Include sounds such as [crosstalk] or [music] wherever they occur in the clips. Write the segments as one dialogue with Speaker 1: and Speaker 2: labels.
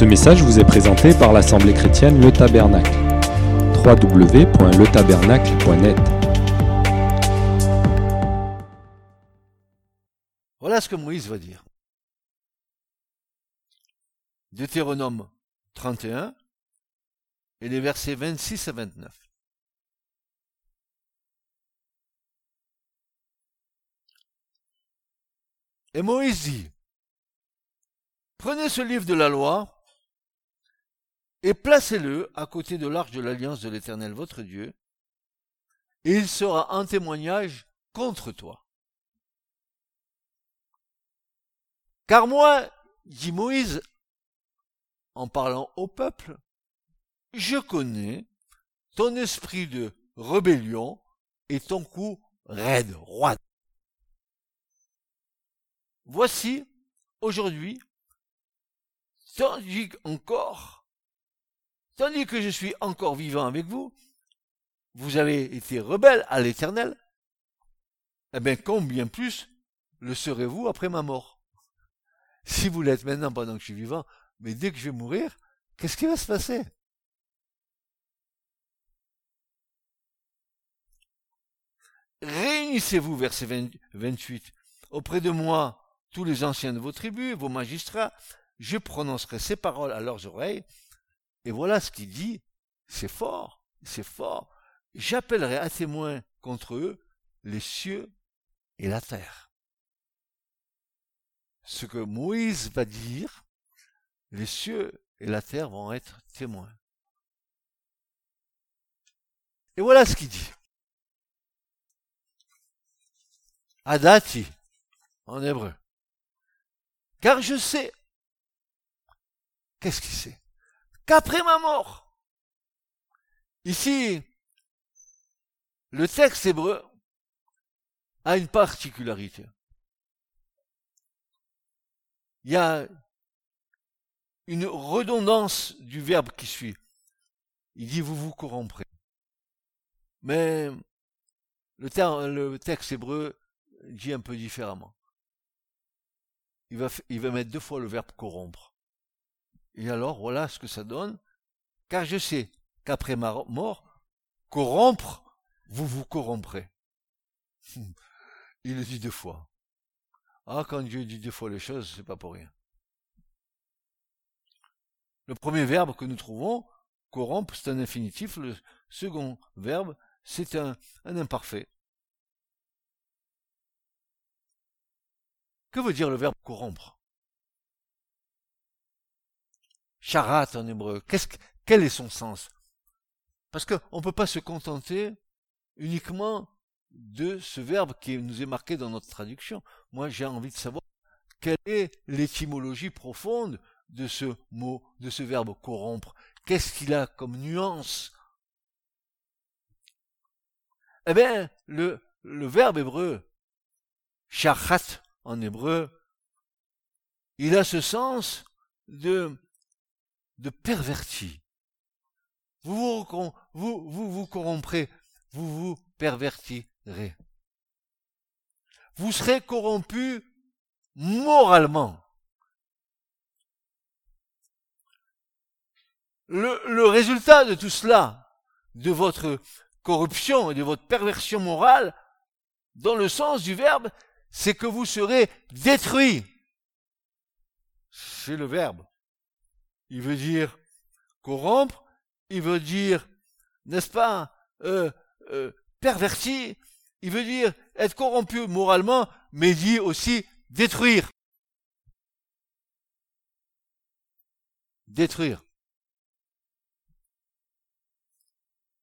Speaker 1: Ce message vous est présenté par l'Assemblée chrétienne Le Tabernacle. www.letabernacle.net
Speaker 2: Voilà ce que Moïse va dire. Deutéronome 31 et les versets 26 à 29. Et Moïse dit, prenez ce livre de la loi et placez-le à côté de l'arche de l'alliance de l'Éternel votre Dieu, et il sera un témoignage contre toi. Car moi, dit Moïse, en parlant au peuple, je connais ton esprit de rébellion et ton cou raide, roide. Voici, aujourd'hui, tandis encore, tandis que je suis encore vivant avec vous, vous avez été rebelle à l'éternel, eh bien, combien plus le serez-vous après ma mort? Si vous l'êtes maintenant pendant que je suis vivant, mais dès que je vais mourir, qu'est-ce qui va se passer? Réunissez-vous, verset 28, auprès de moi tous les anciens de vos tribus, vos magistrats, je prononcerai ces paroles à leurs oreilles, et voilà ce qu'il dit, c'est fort, c'est fort, j'appellerai à témoin contre eux les cieux et la terre. Ce que Moïse va dire, les cieux et la terre vont être témoins. Et voilà ce qu'il dit. Adati, en hébreu. Car je sais, qu'est-ce qu'il sait? Qu'après ma mort, ici, le texte hébreu a une particularité. Il y a une redondance du verbe qui suit. Il dit vous vous corromprez. Mais le, le texte hébreu dit un peu différemment il va, il va mettre deux fois le verbe corrompre. Et alors, voilà ce que ça donne. Car je sais qu'après ma mort, corrompre, vous vous corromprez. Il le dit deux fois. Ah, quand Dieu dit deux fois les choses, c'est pas pour rien. Le premier verbe que nous trouvons, corrompre, c'est un infinitif. Le second verbe, c'est un, un imparfait. Que veut dire le verbe corrompre? Charat en hébreu, qu'est-ce, quel est son sens? Parce qu'on ne peut pas se contenter uniquement de ce verbe qui nous est marqué dans notre traduction. Moi, j'ai envie de savoir quelle est l'étymologie profonde de ce mot, de ce verbe corrompre. Qu'est-ce qu'il a comme nuance? Eh bien, le, le verbe hébreu, charat, en hébreu, il a ce sens de, de perverti. Vous vous, vous, vous, vous corromprez, vous vous pervertirez. Vous serez corrompu moralement. Le, résultat de tout cela, de votre corruption et de votre perversion morale, dans le sens du verbe, c'est que vous serez détruits. C'est le verbe. Il veut dire corrompre, il veut dire, n'est-ce pas, euh, euh, perverti, il veut dire être corrompu moralement, mais dit aussi détruire. Détruire.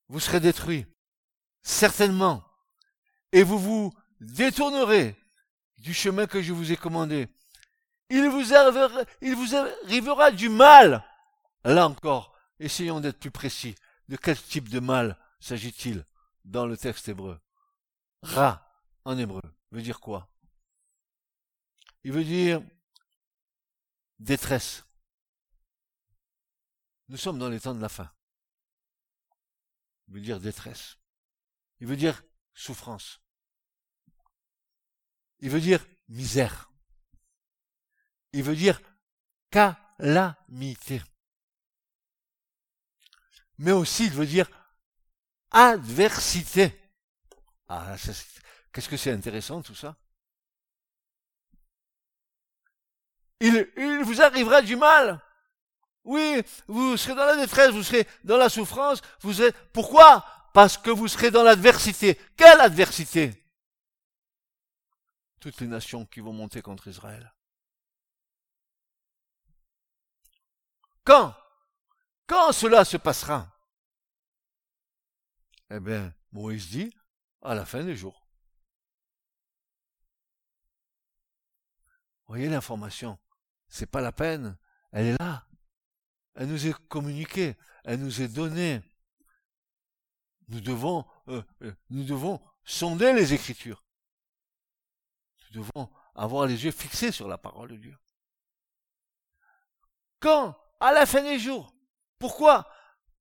Speaker 2: Vous serez détruits. Certainement. Et vous vous détournerez du chemin que je vous ai commandé. Il vous arrivera, du mal. Là encore, essayons d'être plus précis. De quel type de mal s'agit-il dans le texte hébreu? Ra, en hébreu, veut dire quoi? Il veut dire détresse. Nous sommes dans les temps de la fin. Il veut dire détresse. Il veut dire souffrance. Il veut dire misère. Il veut dire calamité. Mais aussi, il veut dire adversité. Ah, qu'est-ce que c'est intéressant tout ça? Il, vous arrivera du mal. Oui, vous serez dans la détresse, vous serez dans la souffrance, vous. Pourquoi? Parce que vous serez dans l'adversité. Quelle adversité? Toutes les nations qui vont monter contre Israël. Quand? Quand cela se passera? Eh bien, Moïse dit, à la fin des jours. voyez l'information c'est pas la peine. Elle est là. Elle nous est communiquée. Elle nous est donnée. Nous devons, euh, euh, nous devons sonder les Écritures. Nous devons avoir les yeux fixés sur la parole de Dieu. Quand À la fin des jours. Pourquoi?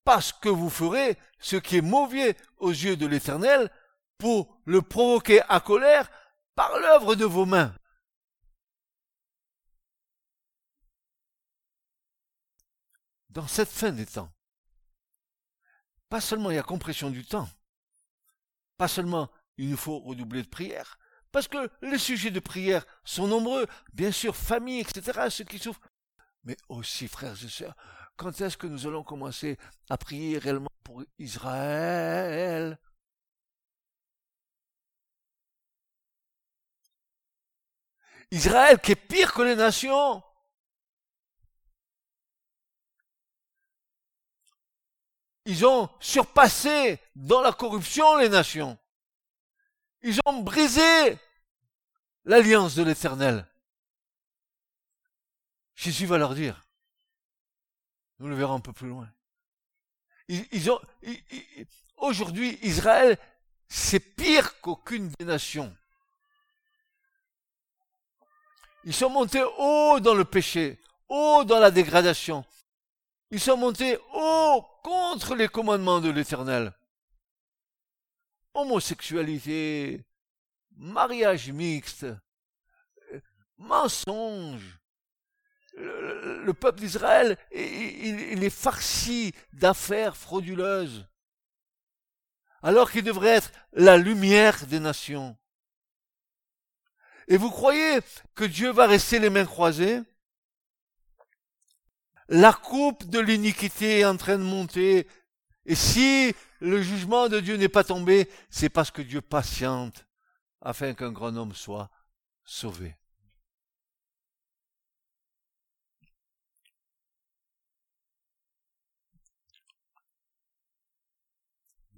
Speaker 2: Parce que vous ferez ce qui est mauvais aux yeux de l'Éternel pour le provoquer à colère par l'œuvre de vos mains. dans cette fin des temps, pas seulement il y a compression du temps, pas seulement il nous faut redoubler de prière, parce que les sujets de prière sont nombreux, bien sûr, famille, etc., ceux qui souffrent, mais aussi, frères et sœurs, quand est-ce que nous allons commencer à prier réellement pour Israël? Israël qui est pire que les nations. Ils ont surpassé dans la corruption les nations. Ils ont brisé l'alliance de l'Éternel. Jésus va leur dire, nous le verrons un peu plus loin. Ils, aujourd'hui, Israël, c'est pire qu'aucune des nations. Ils sont montés haut dans le péché, haut dans la dégradation. Ils sont montés haut contre les commandements de l'Éternel. Homosexualité, mariage mixte, mensonge. Le, peuple d'Israël, il, est farci d'affaires frauduleuses, alors qu'il devrait être la lumière des nations. Et vous croyez que Dieu va rester les mains croisées? La coupe de l'iniquité est en train de monter. Et si le jugement de Dieu n'est pas tombé, c'est parce que Dieu patiente afin qu'un grand homme soit sauvé.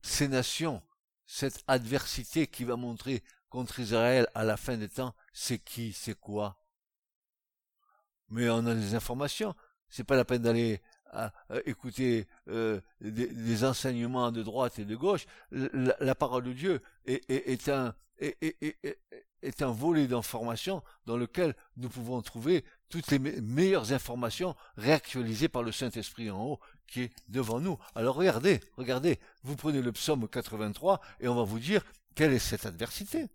Speaker 2: Ces nations, cette adversité qui va montrer contre Israël à la fin des temps, c'est qui, c'est quoi? Mais on a des informations c'est pas la peine d'aller écouter euh, des, enseignements de droite et de gauche. La, parole de Dieu est, un, est, un volet d'informations dans lequel nous pouvons trouver toutes les meilleures informations réactualisées par le Saint-Esprit en haut qui est devant nous. Alors regardez, regardez, vous prenez le psaume 83 et on va vous dire quelle est cette adversité.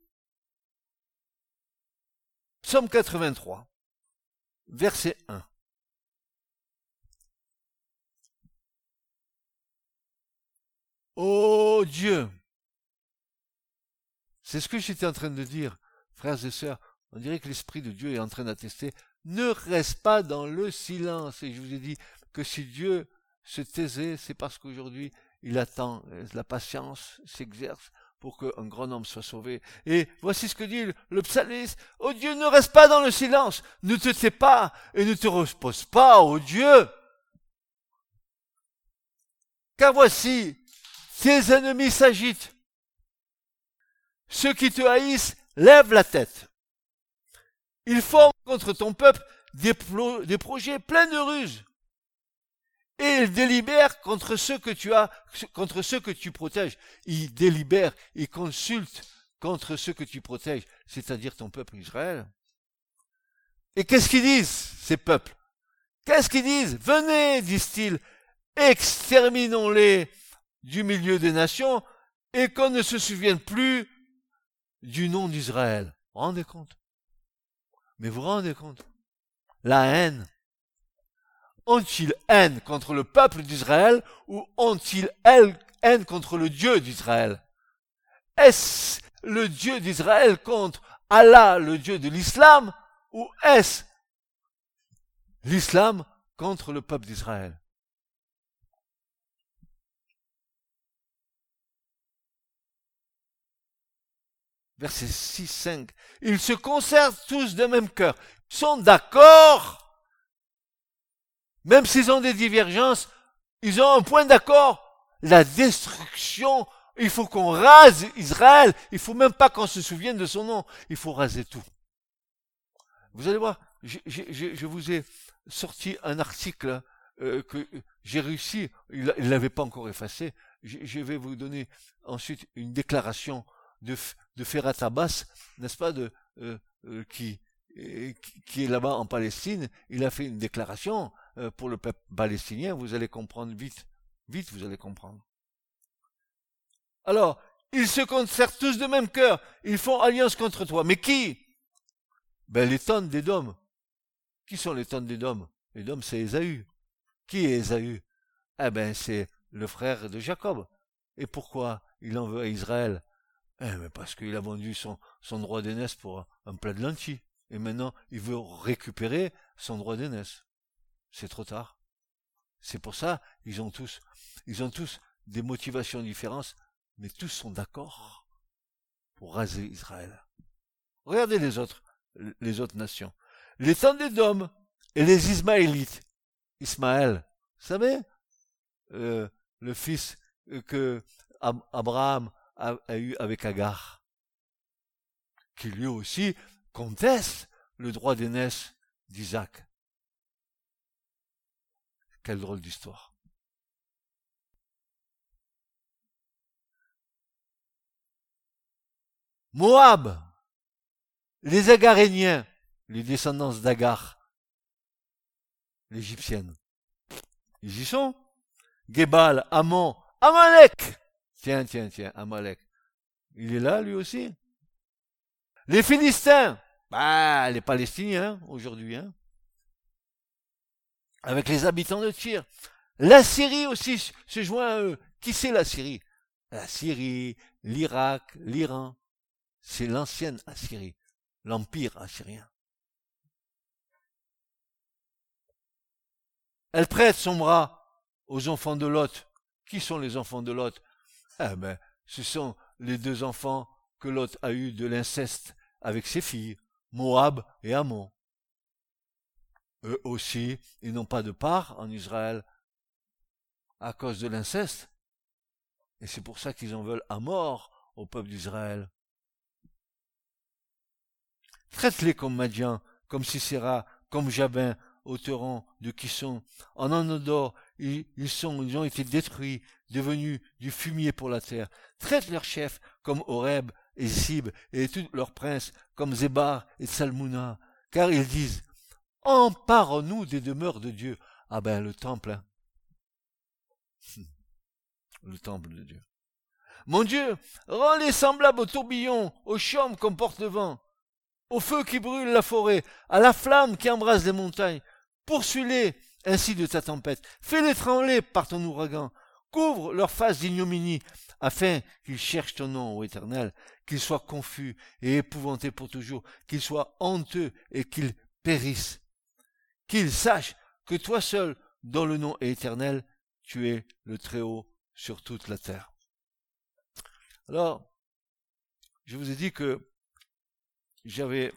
Speaker 2: Psaume 83, verset 1. Oh Dieu C'est ce que j'étais en train de dire, frères et sœurs. On dirait que l'Esprit de Dieu est en train d'attester. Ne reste pas dans le silence. Et je vous ai dit que si Dieu se taisait, c'est parce qu'aujourd'hui, il attend, la patience s'exerce pour qu'un grand homme soit sauvé. Et voici ce que dit le psalmiste. Oh Dieu, ne reste pas dans le silence. Ne te tais pas et ne te repose pas, oh Dieu. Car voici, tes ennemis s'agitent. Ceux qui te haïssent lèvent la tête. Ils forment contre ton peuple des, projets pleins de ruses. Et ils délibèrent contre ceux que tu as, contre ceux que tu protèges. Ils délibèrent, ils consultent contre ceux que tu protèges, c'est-à-dire ton peuple Israël. Et qu'est-ce qu'ils disent, ces peuples? Qu'est-ce qu'ils disent? Venez, disent-ils, exterminons-les du milieu des nations et qu'on ne se souvienne plus du nom d'Israël. Vous rendez compte? Mais vous rendez compte? La haine. Ont-ils haine contre le peuple d'Israël ou ont-ils haine contre le Dieu d'Israël? Est-ce le Dieu d'Israël contre Allah, le Dieu de l'islam, ou est-ce l'islam contre le peuple d'Israël? Verset 6, 5. Ils se conservent tous de même cœur. Sont d'accord. Même s'ils ont des divergences, ils ont un point d'accord. La destruction il faut qu'on rase Israël. Il faut même pas qu'on se souvienne de son nom. Il faut raser tout. Vous allez voir, je, vous ai sorti un article euh, que j'ai réussi. Il ne l'avait pas encore effacé. Je, vais vous donner ensuite une déclaration de, de Ferrat Abbas, n'est-ce pas, de, euh, euh, qui, qui est là-bas en Palestine. Il a fait une déclaration pour le peuple palestinien. Vous allez comprendre vite. Vite, vous allez comprendre. Alors, ils se concertent tous de même cœur. Ils font alliance contre toi. Mais qui? Ben les tonnes des dômes. Qui sont les tonnes des dômes? Les dômes, c'est Ésaü. Qui est Ésaü? Eh ben, c'est le frère de Jacob. Et pourquoi il en veut à Israël? Eh ben parce qu'il a vendu son, son droit d'aînesse pour un plat de lentilles. Et maintenant, il veut récupérer son droit d'aînesse. C'est trop tard. C'est pour ça, ils ont tous, ils ont tous des motivations différentes mais tous sont d'accord pour raser Israël. Regardez les autres, les autres nations. Les d'Édom et les Ismaélites. Ismaël, vous savez, euh, le fils que Abraham a, a, eu avec Agar, qui lui aussi conteste le droit d'aînesse d'Isaac. Quelle drôle d'histoire. Moab, les Agaréniens, les descendants d'Agar, l'égyptienne. Ils y sont. Gebal, Amon, Amalek. Tiens, tiens, tiens, Amalek. Il est là, lui aussi. Les Philistins, bah, les Palestiniens, aujourd'hui, hein. Avec les habitants de Tyr. La Syrie aussi se joint à eux. Qui c'est la Syrie? La Syrie, l'Irak, l'Iran c'est l'ancienne Assyrie, l'empire assyrien. Elle prête son bras aux enfants de Lot. Qui sont les enfants de Lot? Eh ben, ce sont les deux enfants que Lot a eus de l'inceste avec ses filles, Moab et Ammon. Eux aussi, ils n'ont pas de part en Israël à cause de l'inceste. Et c'est pour ça qu'ils en veulent à mort au peuple d'Israël. Traite-les comme Madian, comme Sisera, comme Jabin, au torrent de Kisson. En Anodor, ils, sont, ils ont été détruits, devenus du fumier pour la terre. Traite leurs chefs comme Horeb et Sib et tous leurs princes comme Zébar et Salmouna, car ils disent, empare-nous des demeures de Dieu. Ah ben, le temple, hein. Le temple de Dieu. Mon Dieu, rends-les semblables au tourbillon, aux chaumes qu'on porte le vent au feu qui brûle la forêt, à la flamme qui embrase les montagnes. Poursuis-les ainsi de ta tempête. Fais-les trembler par ton ouragan. Couvre leur face d'ignominie, afin qu'ils cherchent ton nom, ô Éternel, qu'ils soient confus et épouvantés pour toujours, qu'ils soient honteux et qu'ils périssent. Qu'ils sachent que toi seul, dont le nom éternel, tu es le Très-Haut sur toute la terre. Alors, je vous ai dit que j'avais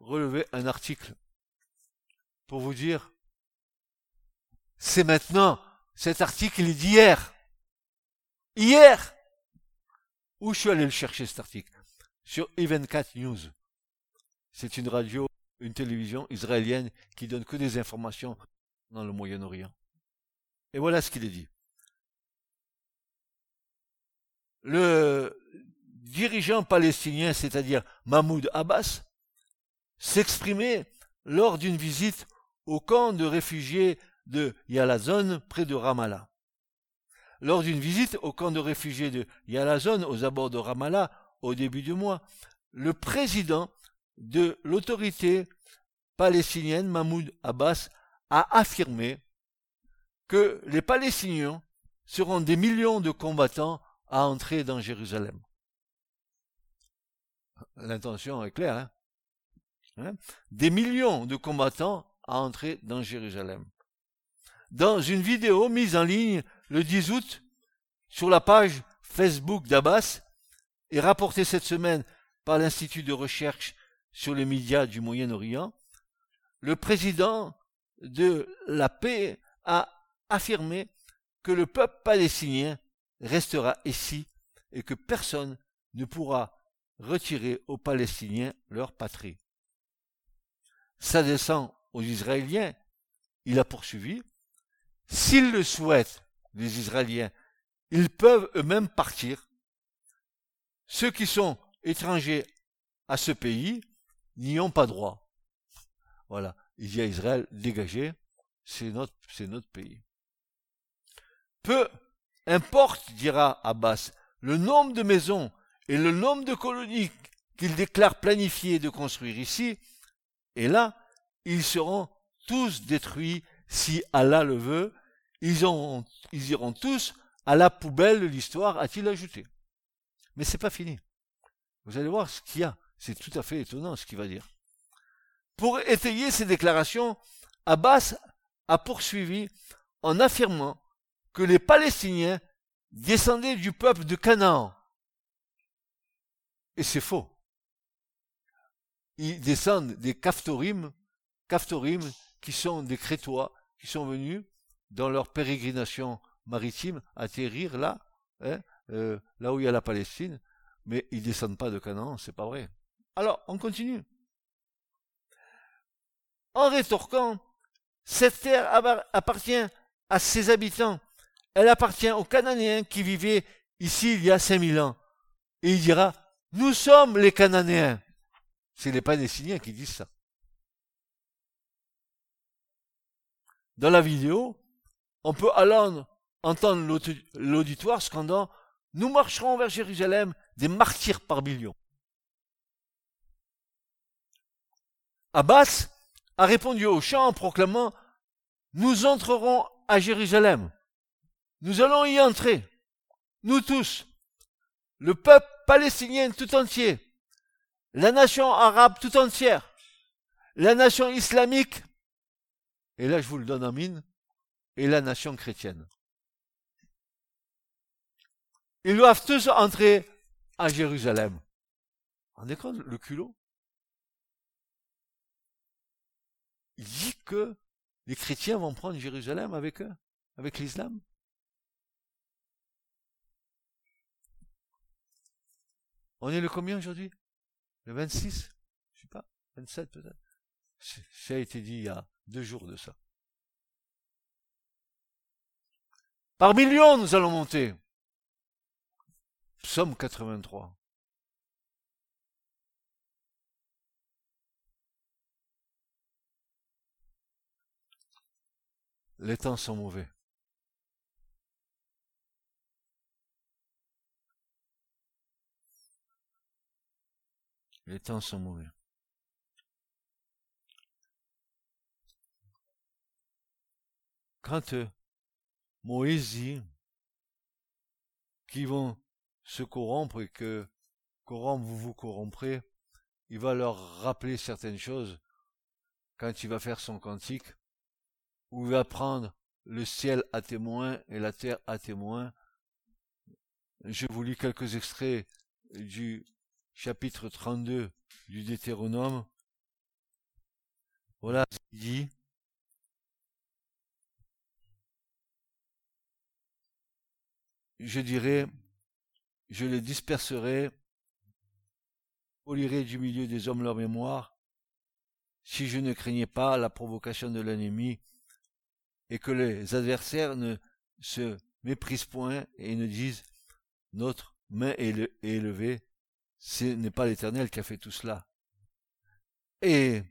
Speaker 2: relevé un article pour vous dire, c'est maintenant, cet article est d'hier. Hier Où je suis allé le chercher cet article? Sur Event 4 News. C'est une radio, une télévision israélienne qui donne que des informations dans le Moyen-Orient. Et voilà ce qu'il est dit. Le dirigeant palestinien, c'est-à-dire Mahmoud Abbas, s'exprimait lors d'une visite au camp de réfugiés de Yalazon près de Ramallah. Lors d'une visite au camp de réfugiés de Yalazon aux abords de Ramallah au début du mois, le président de l'autorité palestinienne Mahmoud Abbas a affirmé que les Palestiniens seront des millions de combattants à entrer dans Jérusalem. L'intention est claire. Hein, hein? Des millions de combattants à entrer dans Jérusalem. Dans une vidéo mise en ligne le 10 août sur la page Facebook d'Abbas et rapportée cette semaine par l'Institut de recherche sur les médias du Moyen-Orient, le président de la paix a affirmé que le peuple palestinien restera ici et que personne ne pourra retirer aux Palestiniens leur patrie. S'adressant aux Israéliens, il a poursuivi, s'ils le souhaitent, les Israéliens, ils peuvent eux-mêmes partir. Ceux qui sont étrangers à ce pays n'y ont pas droit. Voilà. Il dit à Israël, dégagez, c'est notre, c'est notre pays. Peu importe, dira Abbas, le nombre de maisons et le nombre de colonies qu'il déclare planifier de construire ici, et là, ils seront tous détruits si Allah le veut, ils, iront tous à la poubelle de l'histoire, a-t-il ajouté. Mais c'est pas fini. Vous allez voir ce qu'il y a. C'est tout à fait étonnant ce qu'il va dire. Pour étayer ces déclarations, Abbas a poursuivi en affirmant que les Palestiniens descendaient du peuple de Canaan. Et c'est faux. Ils descendent des Kaftorim, Kaftorim qui sont des Crétois, qui sont venus dans leur pérégrination maritime atterrir là, hein, euh, là où il y a la Palestine, mais ils descendent pas de Canaan, c'est pas vrai. Alors, on continue. En rétorquant, cette terre appartient à ses habitants. Elle appartient aux Cananéens qui vivaient ici il y a 5000 ans. Et il dira, nous sommes les Cananéens. C'est les Palestiniens qui disent ça. Dans la vidéo, on peut alors entendre l'auditoire scandant Nous marcherons vers Jérusalem des martyrs par millions. Abbas a répondu au chant en proclamant Nous entrerons à Jérusalem. Nous allons y entrer. Nous tous. Le peuple palestinien tout entier. La nation arabe tout entière. La nation islamique. Et là, je vous le donne en mine. Et la nation chrétienne. Ils doivent tous entrer à Jérusalem. Est compte le culot? Il dit que les chrétiens vont prendre Jérusalem avec eux, avec l'islam? On est le combien aujourd'hui? Le 26 Je sais pas, 27 peut-être. Ça a été dit il y a deux jours de ça. Par millions, nous allons monter. Psaume 83. Les temps sont mauvais. Les temps sont mauvais. Quand euh, Moïse dit qu'ils vont se corrompre et que corrompre vous vous corromprez, il va leur rappeler certaines choses quand il va faire son cantique où il va prendre le ciel à témoin et la terre à témoin. Je vous lis quelques extraits du chapitre 32 du Deutéronome. Voilà ce qu'il dit. Je dirais, je les disperserai, polirai du milieu des hommes leur mémoire, si je ne craignais pas la provocation de l'ennemi et que les adversaires ne se méprisent point et ne disent notre main est élevée, ce n'est pas l'Éternel qui a fait tout cela. Et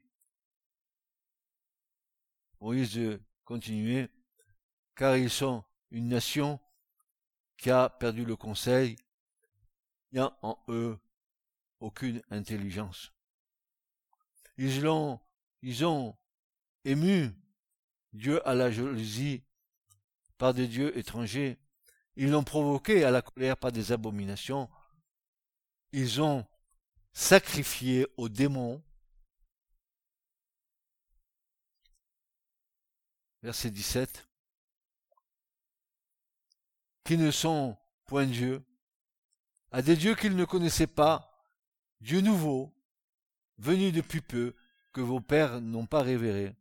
Speaker 2: Moïse de continuer, car ils sont une nation qui a perdu le conseil, il n'y a en eux aucune intelligence. Ils l'ont, ils ont ému Dieu à la jalousie par des dieux étrangers. Ils l'ont provoqué à la colère par des abominations. Ils ont sacrifié aux démons. Verset 17. Qui ne sont point Dieu, à des dieux qu'ils ne connaissaient pas, dieux nouveaux, venus depuis peu, que vos pères n'ont pas révérés.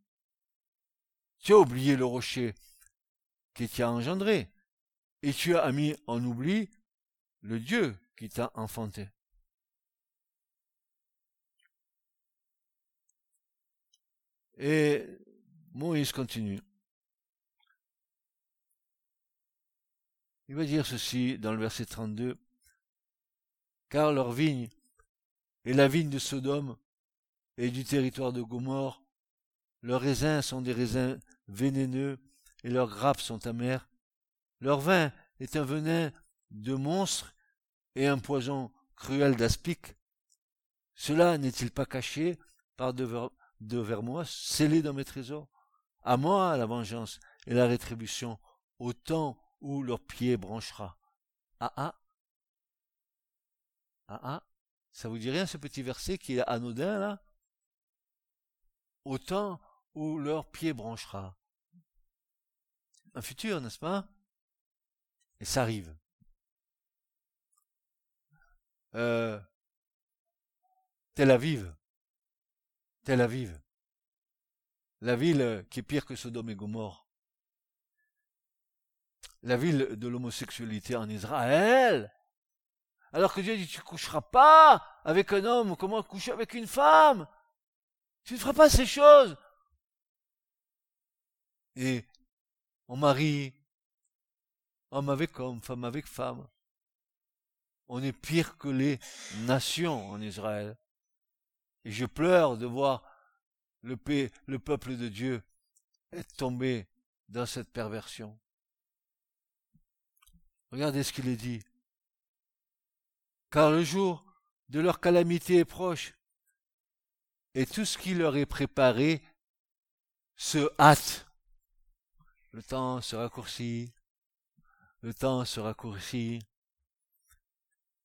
Speaker 2: Tu as oublié le rocher qui t'a engendré, et tu as mis en oubli le Dieu qui t'a enfanté. Et Moïse continue. Il va dire ceci dans le verset 32. Car leur vigne est la vigne de Sodome et du territoire de Gomorre. Leurs raisins sont des raisins vénéneux et leurs grappes sont amères. Leur vin est un venin de monstre et un poison cruel d'aspic. Cela n'est-il pas caché par de, vers moi, scellé dans mes trésors? À moi la vengeance et la rétribution, au temps où leur pied branchera. Ah ah Ah ah Ça vous dit rien ce petit verset qui est anodin là? Au temps où leur pied branchera. Un futur, n'est-ce pas? Et ça arrive. Euh, Tel Aviv. Tel Aviv. La ville qui est pire que Sodome et Gomorre. La ville de l'homosexualité en Israël. Alors que Dieu dit, tu coucheras pas avec un homme, comment coucher avec une femme? Tu ne feras pas ces choses. Et on marie homme avec homme, femme avec femme. On est pire que les nations en Israël. Et je pleure de voir le, le peuple de Dieu être tombé dans cette perversion. Regardez ce qu'il est dit. Car le jour de leur calamité est proche, et tout ce qui leur est préparé se hâte. Le temps se raccourcit, le temps se raccourcit,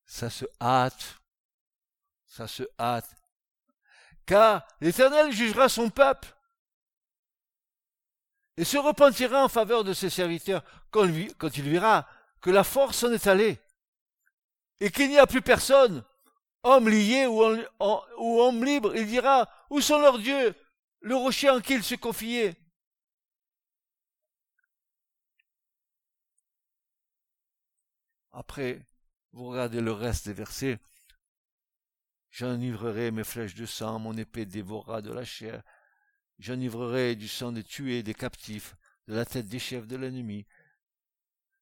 Speaker 2: ça se hâte, ça se hâte, car l'Éternel jugera son peuple et se repentira en faveur de ses serviteurs quand, il verra que la force en est allée et qu'il n'y a plus personne, homme lié ou, homme libre, il dira, où sont leurs dieux, le rocher en qui ils se confiaient? Après, vous regardez le reste des versets, J'enivrerai mes flèches de sang, mon épée dévorera de la chair. J'enivrerai du sang des tués, des captifs, de la tête des chefs de l'ennemi.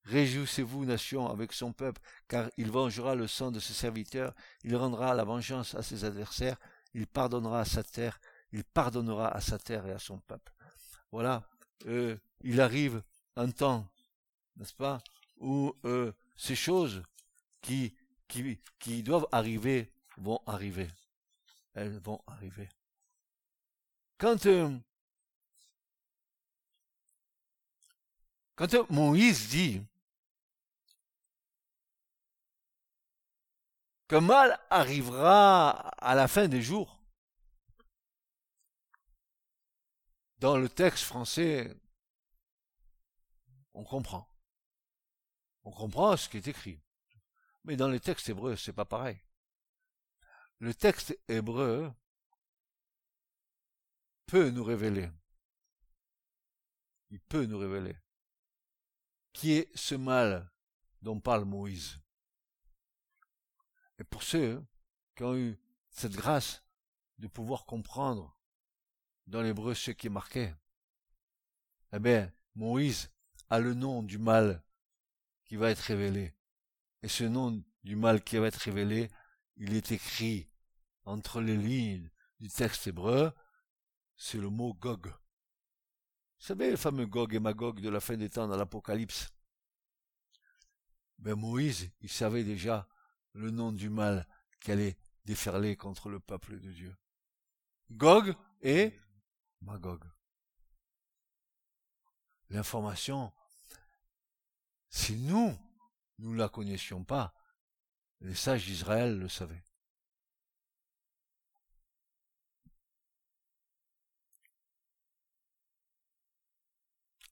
Speaker 2: Réjouissez-vous, nation, avec son peuple, car il vengera le sang de ses serviteurs, il rendra la vengeance à ses adversaires, il pardonnera à sa terre, il pardonnera à sa terre et à son peuple. Voilà, euh, il arrive un temps, n'est-ce pas, où euh, ces choses qui, doivent arriver vont arriver. Elles vont arriver. Quand, euh, quand Moïse dit que mal arrivera à la fin des jours, dans le texte français, on comprend. On comprend ce qui est écrit. Mais dans les textes hébreux, c'est pas pareil le texte hébreu peut nous révéler, il peut nous révéler, qui est ce mal dont parle Moïse. Et pour ceux qui ont eu cette grâce de pouvoir comprendre dans l'hébreu ce qui est marqué, eh bien, Moïse a le nom du mal qui va être révélé. Et ce nom du mal qui va être révélé, il est écrit entre les lignes du texte hébreu, c'est le mot Gog. Vous savez le fameux Gog et Magog de la fin des temps dans l'Apocalypse? Ben Moïse, il savait déjà le nom du mal qui allait déferler contre le peuple de Dieu. Gog et Magog. l'information, si nous, nous ne la connaissions pas, les sages d'Israël le savaient.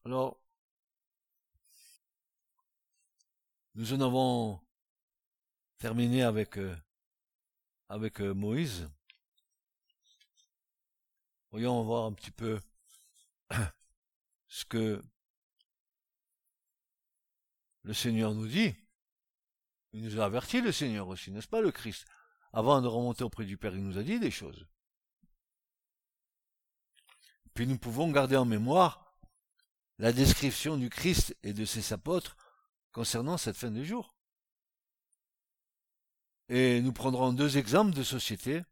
Speaker 2: Alors, nous en avons terminé avec, euh, avec euh, Moïse. Voyons voir un petit peu [coughs] ce que le Seigneur nous dit. Il nous a averti, le Seigneur aussi, n'est-ce pas, le Christ? Avant de remonter auprès du Père, il nous a dit des choses. Puis nous pouvons garder en mémoire la description du Christ et de ses apôtres concernant cette fin de jour. Et nous prendrons deux exemples de sociétés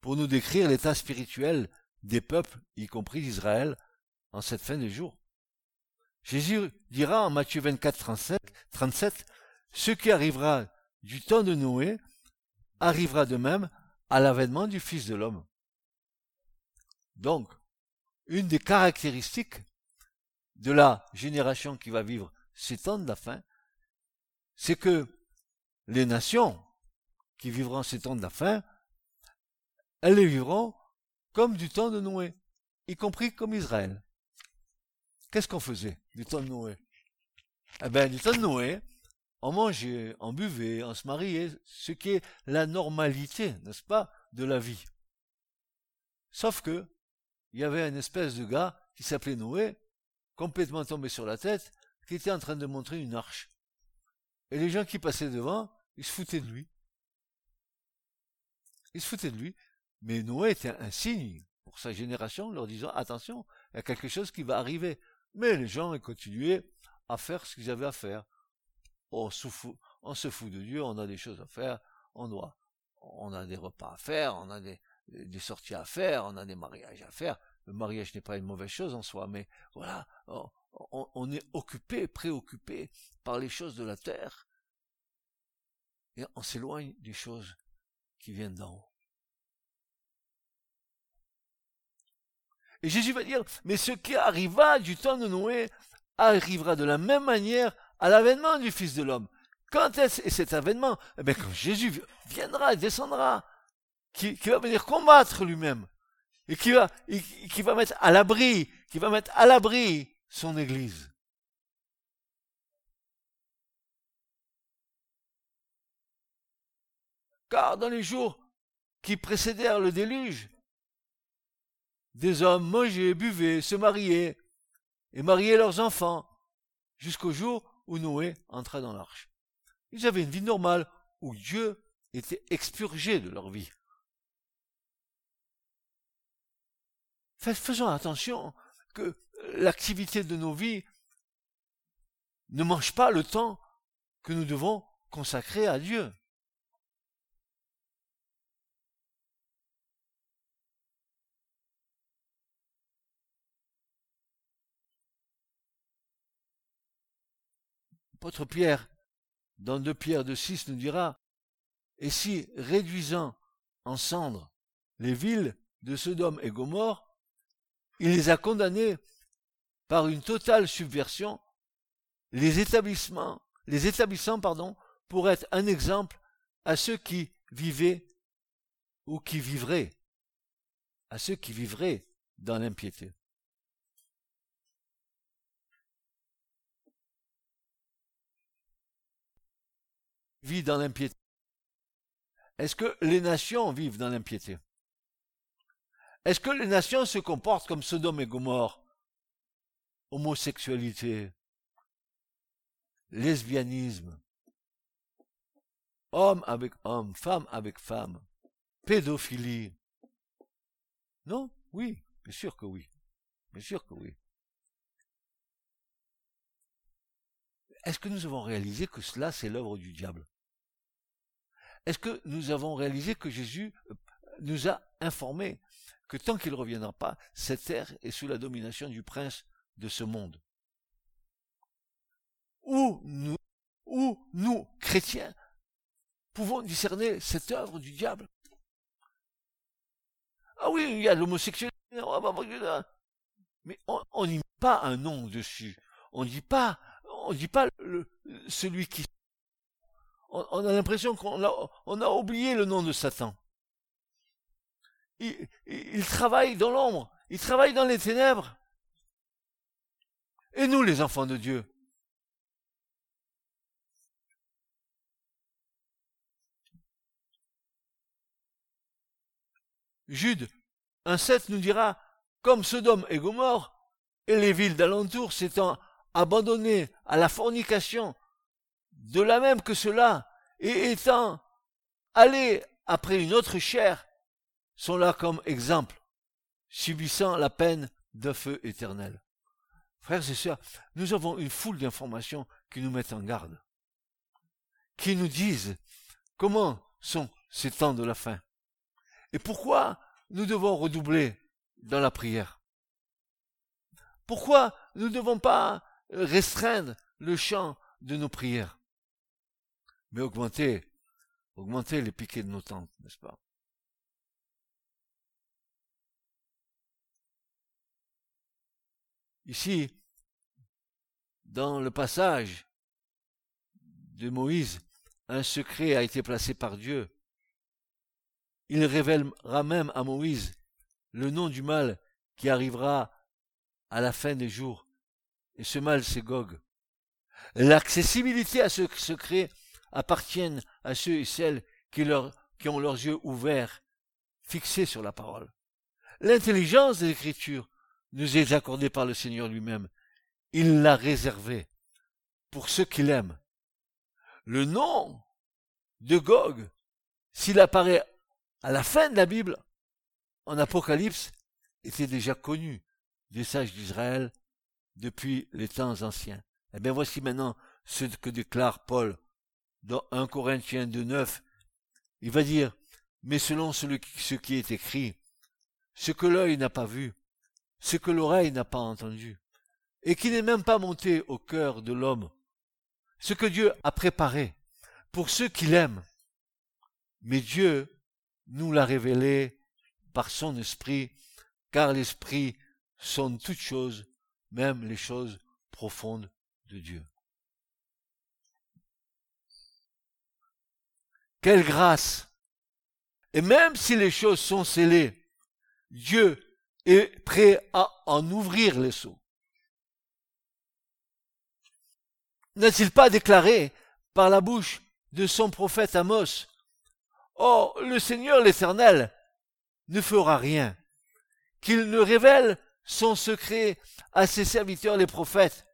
Speaker 2: pour nous décrire l'état spirituel des peuples, y compris d'Israël, en cette fin de jour. Jésus dira en Matthieu 24, 37, 37 Ce qui arrivera du temps de Noé arrivera de même à l'avènement du Fils de l'homme. Donc, une des caractéristiques de la génération qui va vivre ces temps de la fin, c'est que les nations qui vivront ces temps de la fin, elles les vivront comme du temps de Noé, y compris comme Israël. Qu'est-ce qu'on faisait du temps de Noé? Eh bien, du temps de Noé, on mangeait, on buvait, on se mariait, ce qui est la normalité, n'est-ce pas, de la vie. Sauf que, il y avait une espèce de gars qui s'appelait Noé, complètement tombé sur la tête, qui était en train de montrer une arche. Et les gens qui passaient devant, ils se foutaient de lui. Ils se foutaient de lui. Mais Noé était un signe pour sa génération, leur disant, attention, il y a quelque chose qui va arriver. Mais les gens ont continué à faire ce qu'ils avaient à faire. On se, fout, de Dieu, on a des choses à faire, on doit, on a des repas à faire, on a des, sorties à faire, on a des mariages à faire. Le mariage n'est pas une mauvaise chose en soi, mais voilà, on est occupé, préoccupé par les choses de la terre. Et on s'éloigne des choses qui viennent d'en haut. Et Jésus va dire, mais ce qui arriva du temps de Noé arrivera de la même manière à l'avènement du Fils de l'homme. Quand est-ce cet avènement? Eh bien, quand Jésus viendra, descendra, qui, va venir combattre lui-même, et va, qui va mettre à l'abri, qui va mettre à l'abri son Église. Car dans les jours qui précédèrent le déluge, des hommes mangeaient, buvaient, se mariaient, et mariaient leurs enfants, jusqu'au jour où Noé entra dans l'arche. Ils avaient une vie normale, où Dieu était expurgé de leur vie. Faisons attention que l'activité de nos vies ne mange pas le temps que nous devons consacrer à Dieu. L'apôtre Pierre, dans 2 Pierre de 6, nous dira, et si, réduisant en cendres les villes de Sodome et Gomorre, il les a condamnés par une totale subversion, les établissements, les établissant, pardon, pour être un exemple à ceux qui vivaient ou qui vivraient, à ceux qui vivraient dans l'impiété. Vit dans l'impiété Est-ce que les nations vivent dans l'impiété? Est-ce que les nations se comportent comme Sodome et Gomorre? Homosexualité, lesbianisme, homme avec homme, femme avec femme, pédophilie. Non? Oui, bien sûr que oui. Bien sûr que oui. Est-ce que nous avons réalisé que cela, c'est l'œuvre du diable? Est-ce que nous avons réalisé que Jésus euh, nous a informé que tant qu'il ne reviendra pas, cette terre est sous la domination du prince de ce monde? Où nous, chrétiens, pouvons discerner cette œuvre du diable? Ah oui, il y a l'homosexualité. Mais on n'y met pas un nom dessus. On dit pas, on dit pas celui qui. On, a l'impression qu'on a, oublié le nom de Satan. Il, il travaille dans l'ombre, il travaille dans les ténèbres. Et nous, les enfants de Dieu, Jude 1.7 nous dira, comme Sodome et Gomorre, et les villes d'alentour s'étant abandonnées à la fornication, de la même que cela, et étant allées après une autre chair, sont là comme exemple, subissant la peine d'un feu éternel. Frères et sœurs, nous avons une foule d'informations qui nous mettent en garde, qui nous disent comment sont ces temps de la fin. Et pourquoi nous devons redoubler dans la prière Pourquoi nous ne devons pas restreindre le champ de nos prières, mais augmenter, augmenter les piquets de nos tentes, n'est-ce pas? Ici, dans le passage de Moïse, un secret a été placé par Dieu il révélera même à Moïse le nom du mal qui arrivera à la fin des jours. Et ce mal, c'est Gog. L'accessibilité à ce secret appartient à ceux et celles qui, ont leurs yeux ouverts, fixés sur la parole. L'intelligence des Écritures nous est accordée par le Seigneur lui-même. Il l'a réservée pour ceux qui l'aiment. Le nom de Gog, s'il apparaît à la fin de la Bible, en Apocalypse, était déjà connu des sages d'Israël depuis les temps anciens. Eh bien voici maintenant ce que déclare Paul dans 1 Corinthiens 2, 9. Il va dire, mais selon ce qui est écrit, ce que l'œil n'a pas vu, ce que l'oreille n'a pas entendu, et qui n'est même pas monté au cœur de l'homme, ce que Dieu a préparé pour ceux qui l'aiment. Mais Dieu nous l'a révélé par son esprit, car l'esprit sonne toutes choses, même les choses profondes de Dieu. Quelle grâce Et même si les choses sont scellées, Dieu est prêt à en ouvrir les seaux. N'a-t-il pas déclaré par la bouche de son prophète Amos Oh, le Seigneur l'Éternel ne fera rien, qu'il ne révèle son secret à ses serviteurs les prophètes.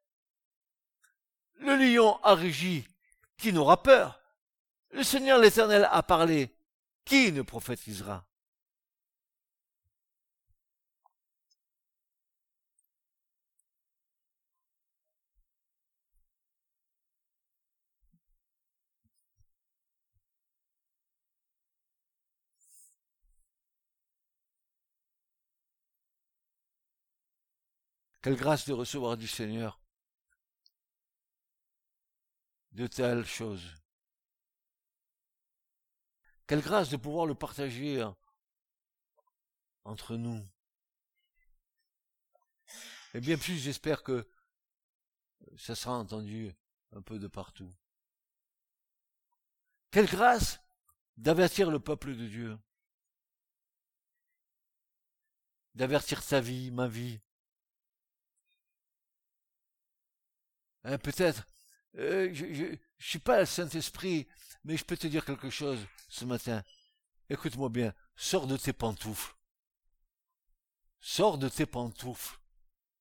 Speaker 2: Le lion a rugi, qui n'aura peur Le Seigneur l'Éternel a parlé, qui ne prophétisera? Quelle grâce de recevoir du Seigneur de telles choses. Quelle grâce de pouvoir le partager hein, entre nous. Et bien plus, j'espère que ça sera entendu un peu de partout. Quelle grâce d'avertir le peuple de Dieu, d'avertir sa vie, ma vie, Hein, peut-être, euh, je, je, suis pas le Saint-Esprit, mais je peux te dire quelque chose ce matin. Écoute-moi bien, sors de tes pantoufles. Sors de tes pantoufles.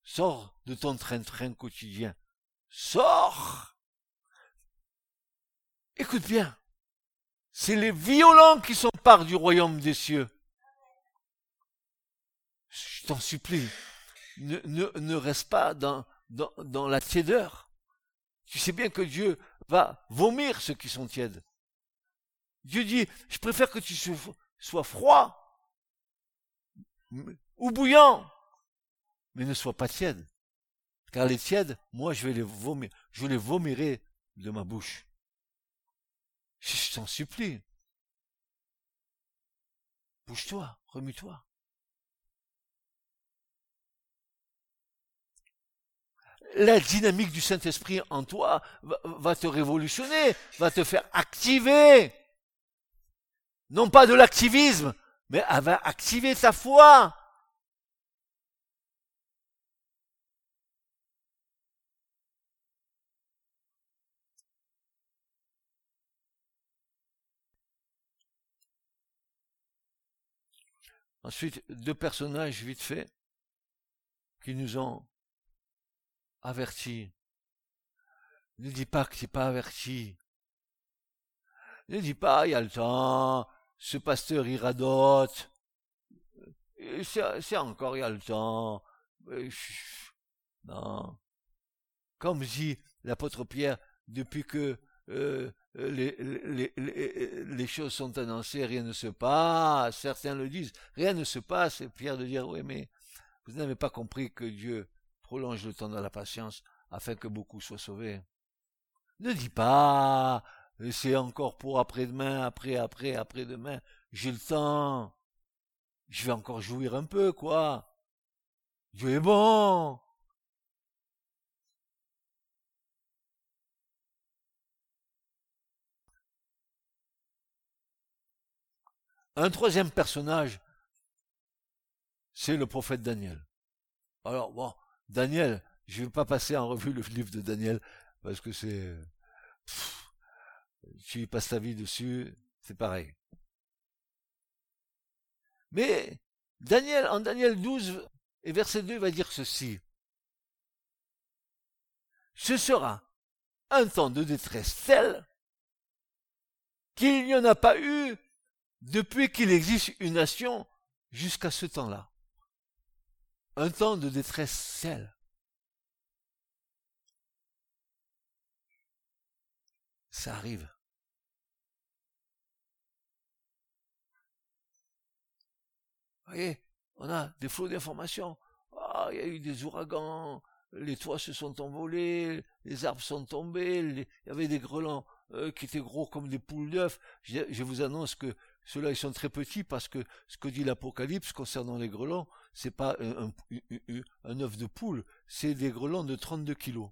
Speaker 2: Sors de ton train-train quotidien. Sors Écoute bien. C'est les violents qui part du royaume des cieux. Je t'en supplie. Ne, reste pas dans, dans, dans la tiédeur. Tu sais bien que Dieu va vomir ceux qui sont tièdes. Dieu dit, je préfère que tu sois froid ou bouillant, mais ne sois pas tiède. Car les tièdes, moi, je vais les vomir, je les vomirai de ma bouche. Je t'en supplie. Bouge-toi, remue-toi. la dynamique du Saint-Esprit en toi va, va te révolutionner, va te faire activer. Non pas de l'activisme, mais elle va activer ta foi. Ensuite, deux personnages vite fait qui nous ont avertis. Ne dis pas que tu n'es pas averti. Ne dis pas, il y a le temps, ce pasteur radote. C'est encore, il y a le temps. Non. Comme dit l'apôtre Pierre, depuis que euh, les, choses sont annoncées, rien ne se passe. Certains le disent, rien ne se passe. Et Pierre de dire, oui, mais vous n'avez pas compris que Dieu prolonge le temps de la patience afin que beaucoup soient sauvés. Ne dis pas, c'est encore pour après-demain, après, après, après-demain. J'ai le temps. Je vais encore jouir un peu, quoi. Dieu est bon. Un troisième personnage, c'est le prophète Daniel. Alors, bon, Daniel, je ne vais pas passer en revue le livre de Daniel, parce que c'est... Tu passes ta vie dessus, c'est pareil. Mais Daniel, en Daniel 12 et verset 2, va dire ceci. Ce sera un temps de détresse tel qu'il n'y en a pas eu depuis qu'il existe une nation jusqu'à ce temps-là. Un temps de détresse seul. Ça arrive. Vous voyez, on a des flots d'informations. Ah, il y a eu des ouragans, les toits se sont envolés, les arbres sont tombés, il y avait des grelons euh, qui étaient gros comme des poules d'œufs. je, vous annonce que ceux-là, ils sont très petits parce que ce que dit l'Apocalypse concernant les grelons, c'est pas un, œuf de poule, c'est des grelons de 32 kilos.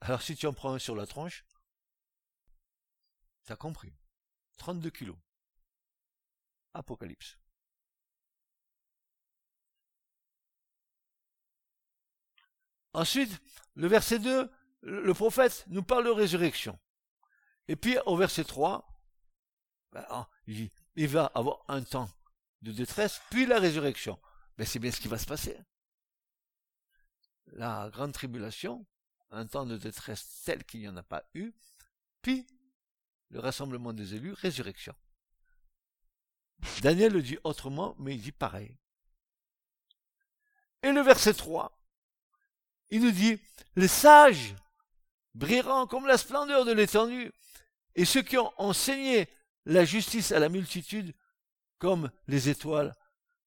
Speaker 2: Alors si tu en prends un sur la tranche, t'as compris. 32 kilos. Apocalypse. Ensuite, le verset 2, le prophète nous parle de résurrection. Et puis au verset 3, ben, ah, il, il va avoir un temps de détresse, puis la résurrection. Mais c'est bien ce qui va se passer. La grande tribulation, un temps de détresse tel qu'il n'y en a pas eu, puis le rassemblement des élus, résurrection. Daniel le dit autrement, mais il dit pareil. Et le verset 3, il nous dit, les sages brilleront comme la splendeur de l'étendue, et ceux qui ont enseigné la justice à la multitude comme les étoiles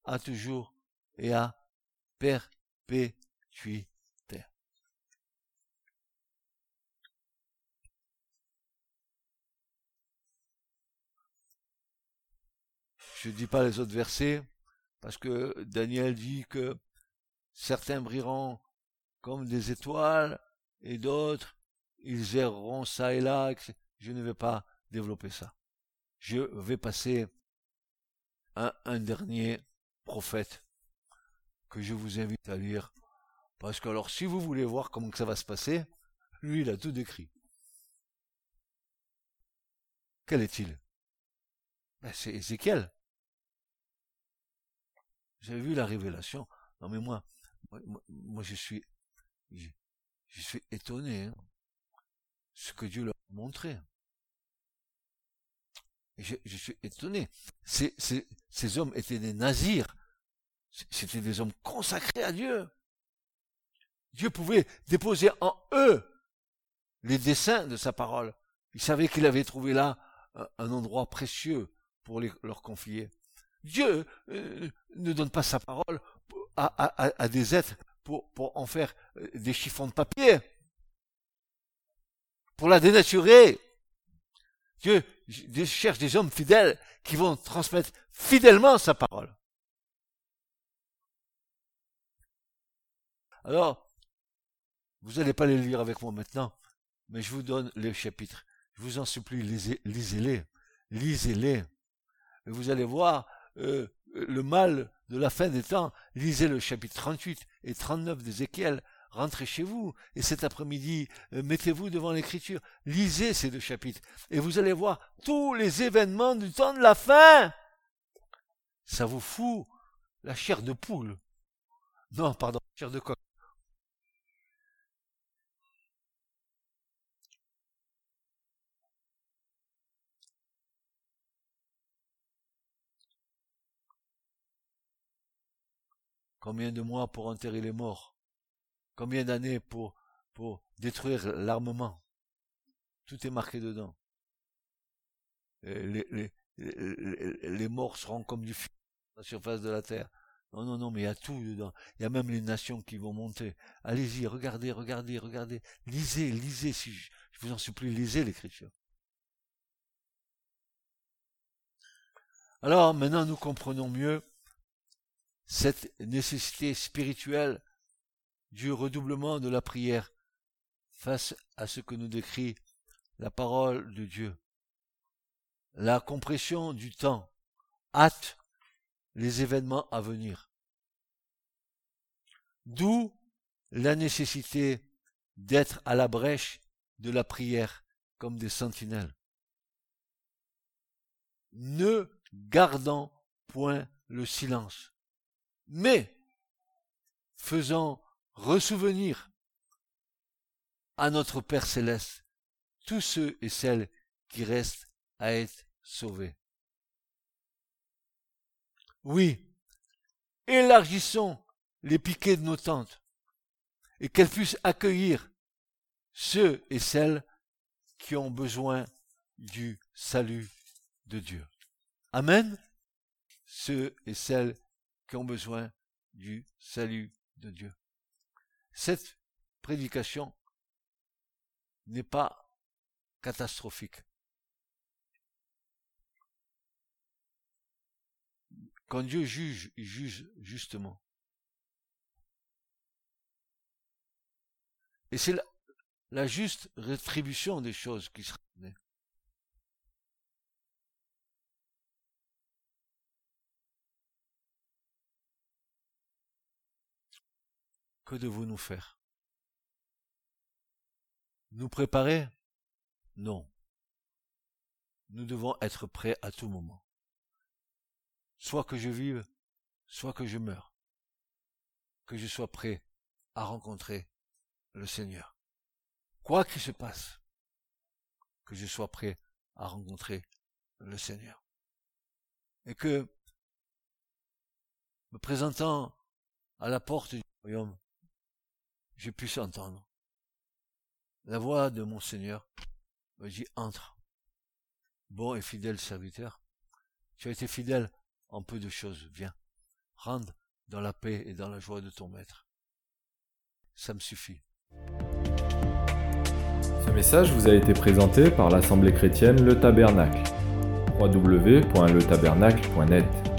Speaker 2: à toujours et à perpétuité. Je ne dis pas les autres versets, parce que Daniel dit que certains brilleront comme des étoiles, et d'autres, ils erreront ça et là, je ne vais pas développer ça. Je vais passer à un dernier prophète que je vous invite à lire. Parce que alors, si vous voulez voir comment ça va se passer, lui, il a tout décrit. Quel est-il? Ben, C'est Ézéchiel. Avez vu la révélation Non mais moi, moi, je suis, je, suis étonné. Hein, ce que Dieu leur a montré. je, suis étonné. Ces, hommes étaient des nazirs. C'étaient des hommes consacrés à Dieu. Dieu pouvait déposer en eux les desseins de sa parole. Il savait qu'il avait trouvé là un endroit précieux pour leur confier. Dieu euh, ne donne pas sa parole à, des êtres pour, en faire euh, des chiffons de papier pour la dénaturer. Dieu cherche des hommes fidèles qui vont transmettre fidèlement sa parole. Alors, vous n'allez pas les lire avec moi maintenant, mais je vous donne les chapitres. Je vous en supplie, lisez-les. Lisez-les. Et vous allez voir euh, le mal de la fin des temps. Lisez le chapitre 38 et 39 d'Ézéchiel. Rentrez chez vous et cet après-midi, euh, mettez-vous devant l'écriture. Lisez ces deux chapitres et vous allez voir tous les événements du temps de la fin. Ça vous fout la chair de poule. Non, pardon, chair de coq. Combien de mois pour enterrer les morts? Combien d'années pour, détruire l'armement? Tout est marqué dedans. Les, morts seront comme du feu à la surface de la terre. Non, non, non, mais il y a tout dedans. Il y a même les nations qui vont monter. Allez-y, regardez, regardez, regardez. Lisez, lisez, si je vous en supplie, lisez l'écriture. Alors maintenant nous comprenons mieux cette nécessité spirituelle du redoublement de la prière face à ce que nous décrit la parole de Dieu. La compression du temps hâte les événements à venir. D'où la nécessité d'être à la brèche de la prière comme des sentinelles. Ne gardant point le silence mais faisant ressouvenir à notre Père céleste tous ceux et celles qui restent à être sauvés. Oui, élargissons les piquets de nos tentes et qu'elles puissent accueillir ceux et celles qui ont besoin du salut de Dieu. Amen. Ceux et celles qui ont besoin du salut de Dieu. Cette prédication n'est pas catastrophique. Quand Dieu juge, il juge justement. Et c'est la, juste rétribution des choses qui sera donnée. Que devons-nous faire Nous préparer? Non. Nous devons être prêts à tout moment. Soit que je vive, soit que je meure. Que je sois prêt à rencontrer le Seigneur. Quoi qu'il se passe, que je sois prêt à rencontrer le Seigneur. Et que, me présentant à la porte du royaume, j'ai pu entendre. La voix de mon Seigneur me dit entre. Bon et fidèle serviteur, tu as été fidèle en peu de choses, viens, rentre dans la paix et dans la joie de ton maître. Ça me suffit.
Speaker 1: Ce message vous a été présenté par l'Assemblée chrétienne Le Tabernacle. www.letabernacle.net